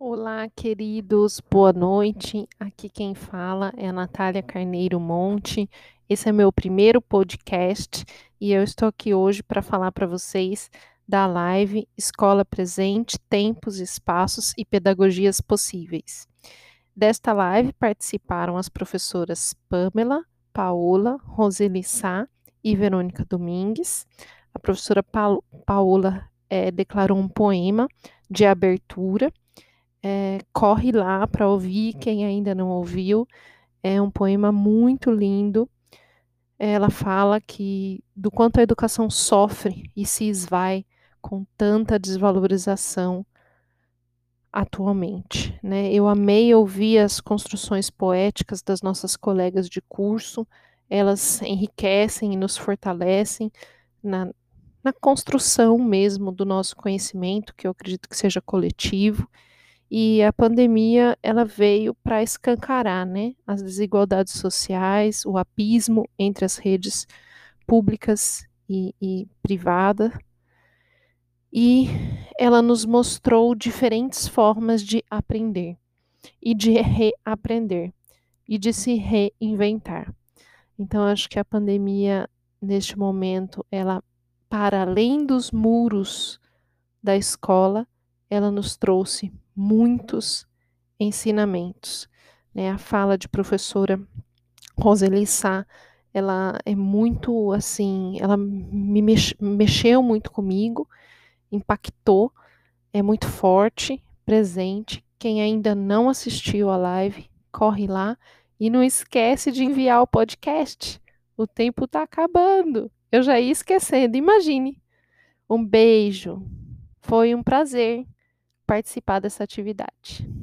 Olá, queridos, boa noite. Aqui quem fala é Natália Carneiro Monte. Esse é meu primeiro podcast e eu estou aqui hoje para falar para vocês da live Escola Presente, Tempos, Espaços e Pedagogias Possíveis. Desta live participaram as professoras Pamela, Paola, Roseli Sá e Verônica Domingues. A professora pa Paola é, declarou um poema de abertura é, corre lá para ouvir, quem ainda não ouviu. É um poema muito lindo. Ela fala que do quanto a educação sofre e se esvai com tanta desvalorização atualmente. Né? Eu amei ouvir as construções poéticas das nossas colegas de curso, elas enriquecem e nos fortalecem na, na construção mesmo do nosso conhecimento, que eu acredito que seja coletivo, e a pandemia ela veio para escancarar né, as desigualdades sociais, o abismo entre as redes públicas e, e privadas, e ela nos mostrou diferentes formas de aprender e de reaprender e de se reinventar. Então acho que a pandemia neste momento ela para além dos muros da escola, ela nos trouxe muitos ensinamentos. Né? A fala de professora Roseli Sá, ela é muito assim, ela me mex mexeu muito comigo, impactou, é muito forte, presente. Quem ainda não assistiu a live, corre lá e não esquece de enviar o podcast. O tempo está acabando. Eu já ia esquecendo, imagine. Um beijo. Foi um prazer participar dessa atividade.